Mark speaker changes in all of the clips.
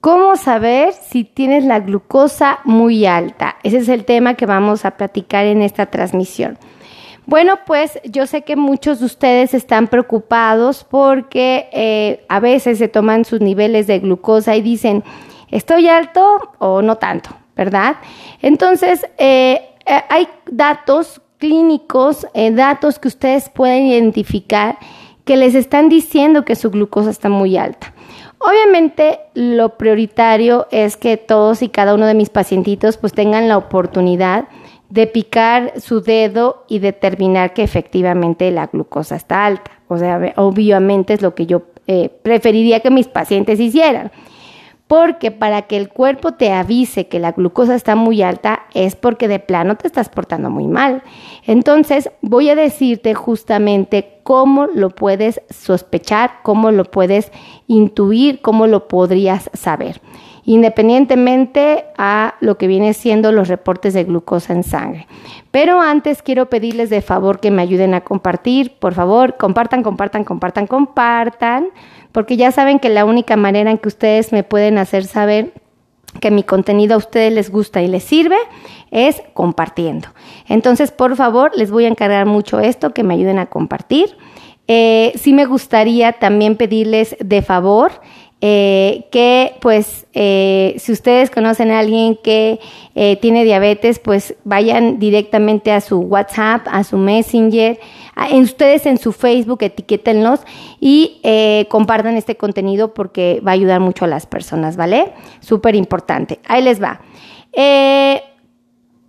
Speaker 1: ¿Cómo saber si tienes la glucosa muy alta? Ese es el tema que vamos a platicar en esta transmisión. Bueno, pues yo sé que muchos de ustedes están preocupados porque eh, a veces se toman sus niveles de glucosa y dicen, ¿estoy alto o no tanto? ¿Verdad? Entonces, eh, eh, hay datos clínicos, datos que ustedes pueden identificar que les están diciendo que su glucosa está muy alta. Obviamente lo prioritario es que todos y cada uno de mis pacientitos pues tengan la oportunidad de picar su dedo y determinar que efectivamente la glucosa está alta. O sea, obviamente es lo que yo eh, preferiría que mis pacientes hicieran porque para que el cuerpo te avise que la glucosa está muy alta es porque de plano te estás portando muy mal. Entonces voy a decirte justamente cómo lo puedes sospechar, cómo lo puedes intuir, cómo lo podrías saber, independientemente a lo que viene siendo los reportes de glucosa en sangre. Pero antes quiero pedirles de favor que me ayuden a compartir, por favor, compartan, compartan, compartan, compartan porque ya saben que la única manera en que ustedes me pueden hacer saber que mi contenido a ustedes les gusta y les sirve es compartiendo. Entonces, por favor, les voy a encargar mucho esto, que me ayuden a compartir. Eh, sí me gustaría también pedirles de favor eh, que pues eh, si ustedes conocen a alguien que eh, tiene diabetes, pues vayan directamente a su WhatsApp, a su Messenger, en ustedes en su Facebook, etiquétenlos y compartan este contenido porque va a ayudar mucho a las personas, ¿vale? Súper importante. Ahí les va.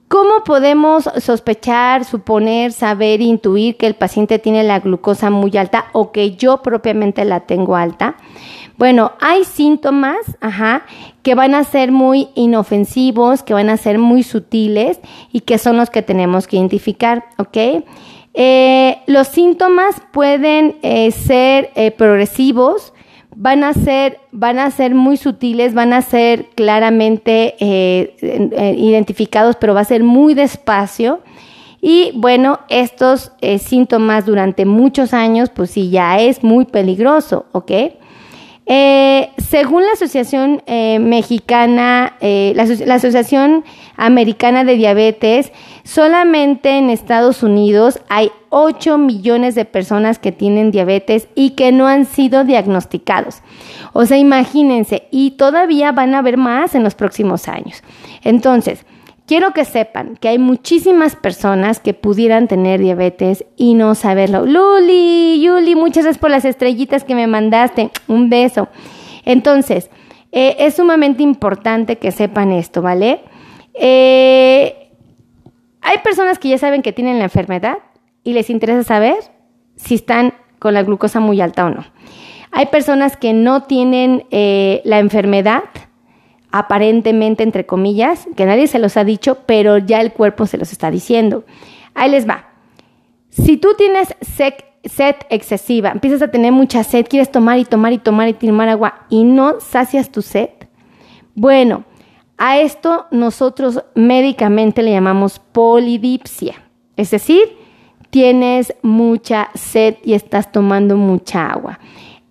Speaker 1: ¿Cómo podemos sospechar, suponer, saber, intuir que el paciente tiene la glucosa muy alta o que yo propiamente la tengo alta? Bueno, hay síntomas, ajá, que van a ser muy inofensivos, que van a ser muy sutiles y que son los que tenemos que identificar, ¿ok? Eh, los síntomas pueden eh, ser eh, progresivos, van a ser, van a ser muy sutiles, van a ser claramente identificados, pero va a ser muy despacio. Y bueno, estos síntomas durante muchos años, pues sí, ya es muy peligroso, ¿ok? Eh, según la Asociación eh, Mexicana, eh, la, la, Asociación Americana de Diabetes, solamente en Estados Unidos hay 8 millones de personas que tienen diabetes y que no han sido diagnosticados. O sea, imagínense, y todavía van a haber más en los próximos años. Entonces, Quiero que sepan que hay muchísimas personas que pudieran tener diabetes y no saberlo. Luli, Yuli, muchas gracias por las estrellitas que me mandaste. Un beso. Entonces, eh, es sumamente importante que sepan esto, ¿vale? Eh, hay personas que ya saben que tienen la enfermedad y les interesa saber si están con la glucosa muy alta o no. Hay personas que no tienen eh, la enfermedad aparentemente, entre comillas, que nadie se los ha dicho, pero ya el cuerpo se los está diciendo. Ahí les va. Si tú tienes sed, excesiva, empiezas a tener mucha sed, quieres tomar y tomar y tomar y tomar agua y no sacias tu sed, bueno, a esto nosotros médicamente le llamamos polidipsia, es decir, tienes mucha sed y estás tomando mucha agua.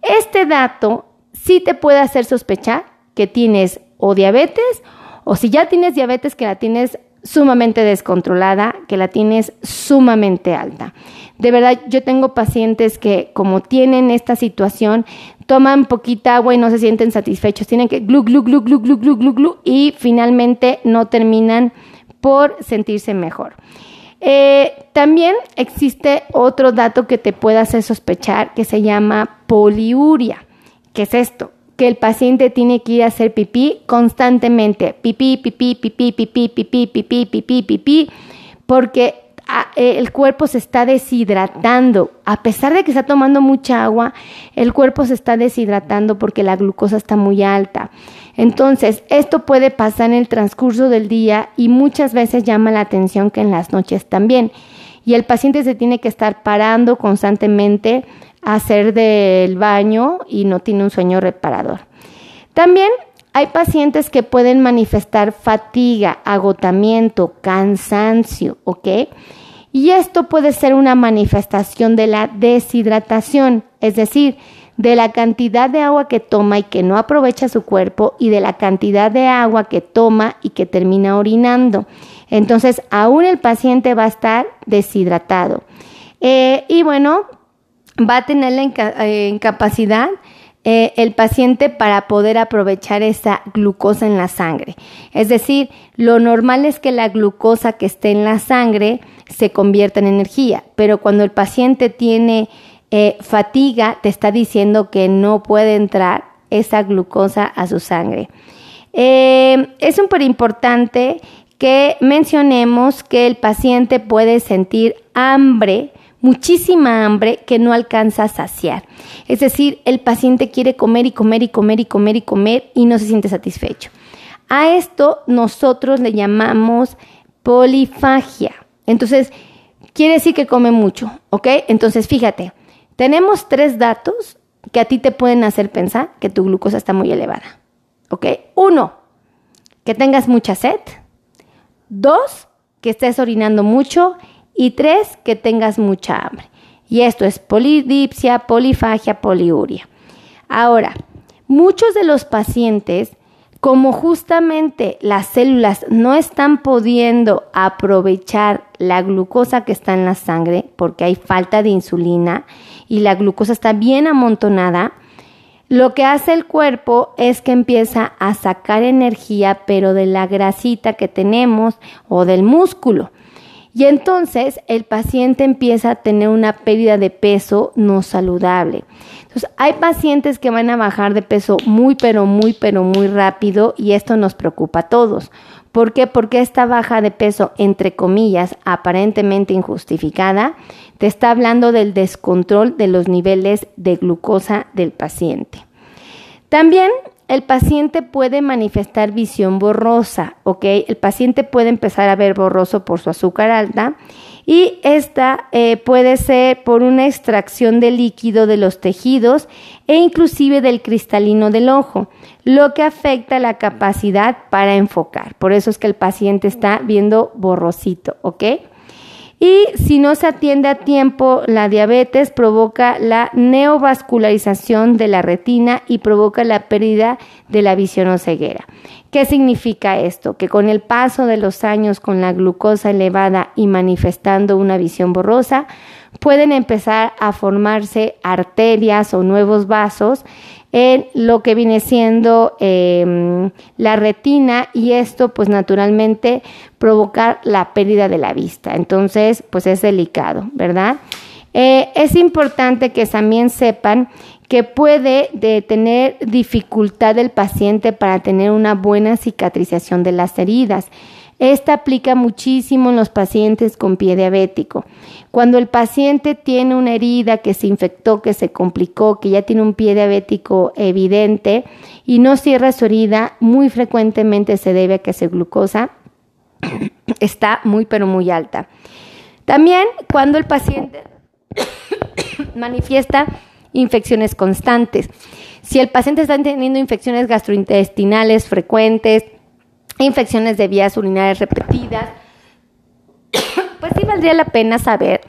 Speaker 1: Este dato sí te puede hacer sospechar que tienes o diabetes, o si ya tienes diabetes que la tienes sumamente descontrolada, que la tienes sumamente alta. De verdad, yo tengo pacientes que como tienen esta situación, toman poquita agua y no se sienten satisfechos, tienen que glu, glu, glu, glu, glu, glu, glu, glu y finalmente no terminan por sentirse mejor. Eh, también existe otro dato que te puede hacer sospechar que se llama poliuria. ¿Qué es esto? Que el paciente tiene que ir a hacer pipí constantemente, pipí, pipí, pipí, pipí, pipí, pipí, pipí, pipí, porque el cuerpo se está deshidratando. A pesar de que está tomando mucha agua, el cuerpo se está deshidratando porque la glucosa está muy alta. Entonces, esto puede pasar en el transcurso del día y muchas veces llama la atención que en las noches también. Y el paciente se tiene que estar parando constantemente hacer del baño y no tiene un sueño reparador. También hay pacientes que pueden manifestar fatiga, agotamiento, cansancio, ¿ok? Y esto puede ser una manifestación de la deshidratación, es decir, de la cantidad de agua que toma y que no aprovecha su cuerpo y de la cantidad de agua que toma y que termina orinando. Entonces, aún el paciente va a estar deshidratado. Eh, y bueno, va a tener la eh, incapacidad eh, el paciente para poder aprovechar esa glucosa en la sangre. Es decir, lo normal es que la glucosa que esté en la sangre se convierta en energía, pero cuando el paciente tiene eh, fatiga, te está diciendo que no puede entrar esa glucosa a su sangre. Es súper importante que mencionemos que el paciente puede sentir hambre muchísima hambre que no alcanza a saciar. Es decir, el paciente quiere comer y comer y comer y comer y comer y no se siente satisfecho. A esto nosotros le llamamos polifagia. Entonces, quiere decir que come mucho, ¿ok? Entonces, fíjate, tenemos tres datos que a ti te pueden hacer pensar que tu glucosa está muy elevada, ¿ok? Uno, que tengas mucha sed. Dos, que estés orinando mucho y tres, que tengas mucha hambre. Y esto es polidipsia, polifagia, poliuria. Ahora, muchos de los pacientes, como justamente las células no están pudiendo aprovechar la glucosa que está en la sangre porque hay falta de insulina y la glucosa está bien amontonada, lo que hace el cuerpo es que empieza a sacar energía, pero de la grasita que tenemos o del músculo. Y entonces el paciente empieza a tener una pérdida de peso no saludable. Entonces hay pacientes que van a bajar de peso muy, pero muy, pero muy rápido y esto nos preocupa a todos. ¿Por qué? Porque esta baja de peso, entre comillas, aparentemente injustificada, te está hablando del descontrol de los niveles de glucosa del paciente. También el paciente puede manifestar visión borrosa, ¿ok? El paciente puede empezar a ver borroso por su azúcar alta y esta eh, puede ser por una extracción de líquido de los tejidos e inclusive del cristalino del ojo, lo que afecta la capacidad para enfocar. Por eso es que el paciente está viendo borrosito, ¿ok? Y si no se atiende a tiempo, la diabetes provoca la neovascularización de la retina y provoca la pérdida de la visión o ceguera. ¿Qué significa esto? Que con el paso de los años con la glucosa elevada y manifestando una visión borrosa, pueden empezar a formarse arterias o nuevos vasos en lo que viene siendo em, la retina y esto pues naturalmente provocar la pérdida de la vista. Entonces pues es delicado, ¿verdad? Eh, es importante que también sepan que puede tener dificultad el paciente para tener una buena cicatrización de las heridas. Esta aplica muchísimo en los pacientes con pie diabético. Cuando el paciente tiene una herida que se infectó, que se complicó, que ya tiene un pie diabético evidente y no cierra su herida, muy frecuentemente se debe a que su glucosa está muy pero muy alta. También cuando el paciente manifiesta infecciones constantes. Si el paciente está teniendo infecciones gastrointestinales frecuentes, infecciones de vías urinarias repetidas, pues sí valdría la pena saber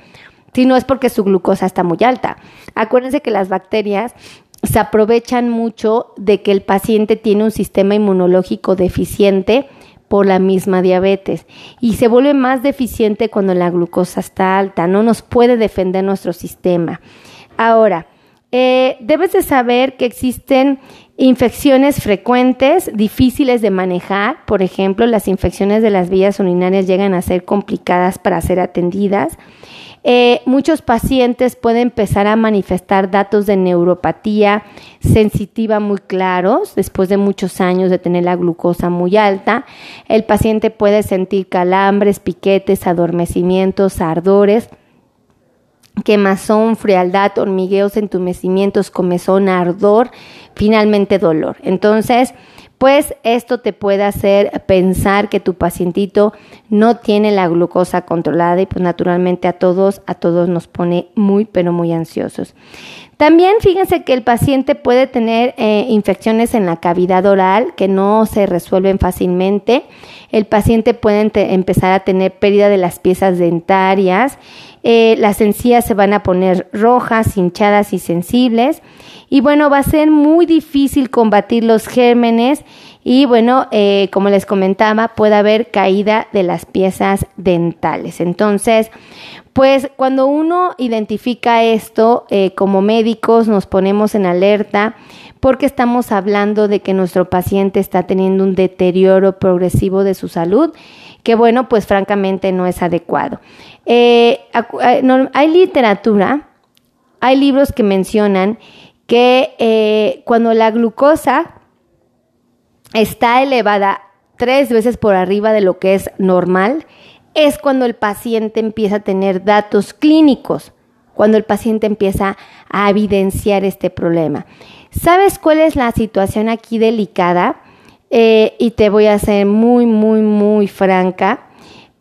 Speaker 1: si no es porque su glucosa está muy alta. Acuérdense que las bacterias se aprovechan mucho de que el paciente tiene un sistema inmunológico deficiente por la misma diabetes y se vuelve más deficiente cuando la glucosa está alta, no nos puede defender nuestro sistema. Ahora, eh, debes de saber que existen infecciones frecuentes, difíciles de manejar. Por ejemplo, las infecciones de las vías urinarias llegan a ser complicadas para ser atendidas. Eh, muchos pacientes pueden empezar a manifestar datos de neuropatía sensitiva muy claros después de muchos años de tener la glucosa muy alta. El paciente puede sentir calambres, piquetes, adormecimientos, ardores quemazón, frialdad, hormigueos, entumecimientos, comezón, ardor, finalmente dolor. Entonces, pues esto te puede hacer pensar que tu pacientito no tiene la glucosa controlada y pues naturalmente a todos, a todos nos pone muy, pero muy ansiosos. También fíjense que el paciente puede tener eh, infecciones en la cavidad oral que no se resuelven fácilmente. El paciente puede empezar a tener pérdida de las piezas dentarias. Eh, las encías se van a poner rojas, hinchadas y sensibles. Y bueno, va a ser muy difícil combatir los gérmenes y bueno, eh, como les comentaba, puede haber caída de las piezas dentales. Entonces, pues cuando uno identifica esto, eh, como médicos nos ponemos en alerta porque estamos hablando de que nuestro paciente está teniendo un deterioro progresivo de su salud, que bueno, pues francamente no es adecuado. Eh, eh, hay literatura, hay libros que mencionan que cuando la glucosa está elevada tres veces por arriba de lo que es normal, es cuando el paciente empieza a tener datos clínicos, cuando el paciente empieza a evidenciar este problema. ¿Sabes cuál es la situación aquí delicada? Eh, y te voy a ser muy, muy, muy franca.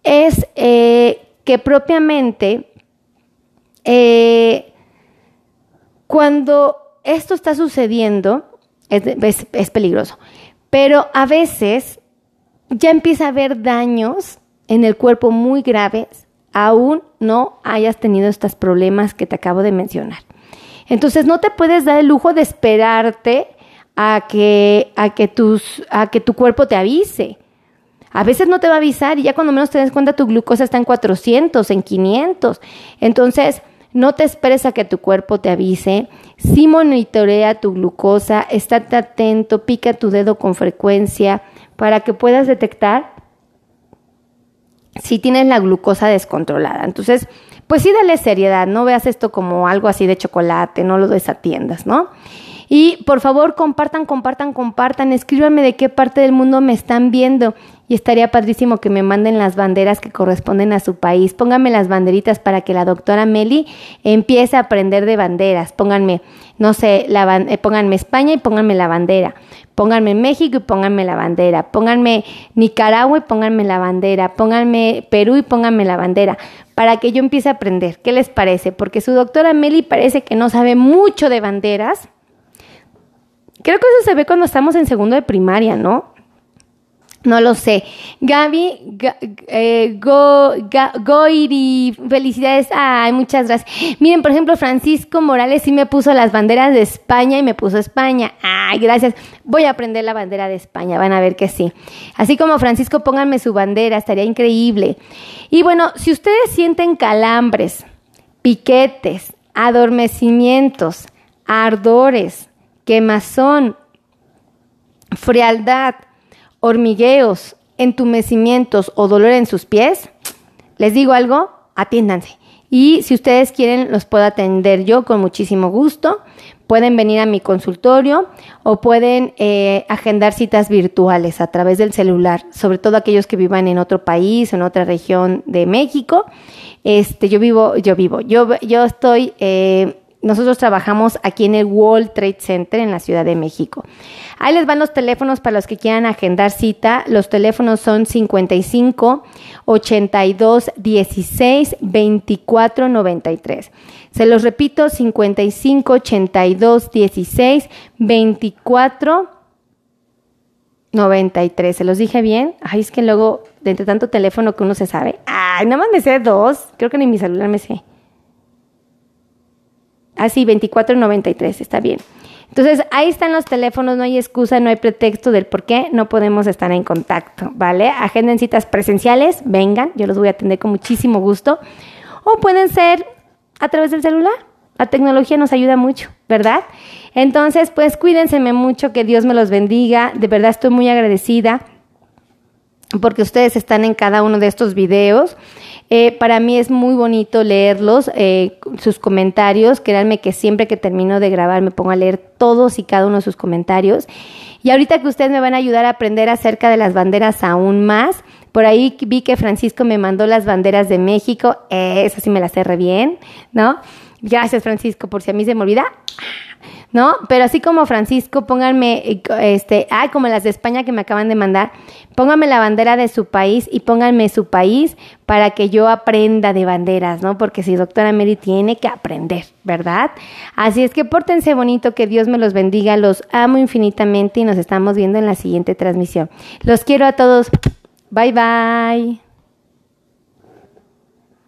Speaker 1: Es eh, que propiamente eh, cuando esto está sucediendo, es peligroso, pero a veces ya empieza a haber daños en el cuerpo muy graves, aún no hayas tenido estos problemas que te acabo de mencionar. Entonces no te puedes dar el lujo de esperarte a que, a que, tus, a que tu cuerpo te avise. A veces no te va a avisar y ya cuando menos te des cuenta tu glucosa está en 400, en 500. Entonces, no te esperes a que tu cuerpo te avise. Si monitorea tu glucosa, estate atento, pica tu dedo con frecuencia para que puedas detectar si tienes la glucosa descontrolada. Entonces, pues sí, dale seriedad, no veas esto como algo así de chocolate, no lo desatiendas, ¿no? Y por favor, compartan, compartan, compartan, escríbanme de qué parte del mundo me están viendo y estaría padrísimo que me manden las banderas que corresponden a su país. Pónganme las banderitas para que la doctora Meli empiece a aprender de banderas. Pónganme, no sé, la, eh, pónganme España y pónganme la bandera. Pónganme México y pónganme la bandera. Pónganme Nicaragua y pónganme la bandera. Pónganme Perú y pónganme la bandera. Para que yo empiece a aprender. ¿Qué les parece? Porque su doctora Meli parece que no sabe mucho de banderas. Creo que eso se ve cuando estamos en segundo de primaria, ¿no? No lo sé. Gaby, eh, go, Goiri, felicidades. Ay, muchas gracias. Miren, por ejemplo, Francisco Morales sí me puso las banderas de España y me puso España. Ay, gracias. Voy a aprender la bandera de España, van a ver que sí. Así como Francisco, pónganme su bandera, estaría increíble. Y bueno, si ustedes sienten calambres, piquetes, adormecimientos, ardores, quemazón, frialdad, hormigueos, entumecimientos o dolor en sus pies, les digo algo, atiéndanse. Y si ustedes quieren, los puedo atender yo con muchísimo gusto. Pueden venir a mi consultorio o pueden eh, agendar citas virtuales a través del celular, sobre todo aquellos que vivan en otro país o en otra región de México. Este, yo vivo, yo vivo, yo, yo estoy eh, nosotros trabajamos aquí en el World Trade Center en la Ciudad de México. Ahí les van los teléfonos para los que quieran agendar cita. Los teléfonos son 55 82 16 24 93. Se los repito, 55 82 16 24 93. ¿Se los dije bien? Ay, es que luego, de entre tanto teléfono que uno se sabe. Ay, nada más me sé dos. Creo que ni mi celular me sé. Así, 24.93, está bien. Entonces, ahí están los teléfonos, no hay excusa, no hay pretexto del por qué no podemos estar en contacto, ¿vale? Agenden citas presenciales, vengan, yo los voy a atender con muchísimo gusto. O pueden ser a través del celular. La tecnología nos ayuda mucho, ¿verdad? Entonces, pues cuídense mucho, que Dios me los bendiga. De verdad estoy muy agradecida porque ustedes están en cada uno de estos videos. Eh, para mí es muy bonito leerlos, eh, sus comentarios. Créanme que siempre que termino de grabar me pongo a leer todos y cada uno de sus comentarios. Y ahorita que ustedes me van a ayudar a aprender acerca de las banderas aún más, por ahí vi que Francisco me mandó las banderas de México. Eh, eso sí me las cerré bien, ¿no? Gracias, Francisco, por si a mí se me olvida. ¿No? Pero así como Francisco, pónganme, este, ah, como las de España que me acaban de mandar, pónganme la bandera de su país y pónganme su país para que yo aprenda de banderas, ¿no? Porque si doctora Mary tiene que aprender, ¿verdad? Así es que pórtense bonito, que Dios me los bendiga, los amo infinitamente y nos estamos viendo en la siguiente transmisión. Los quiero a todos. Bye bye.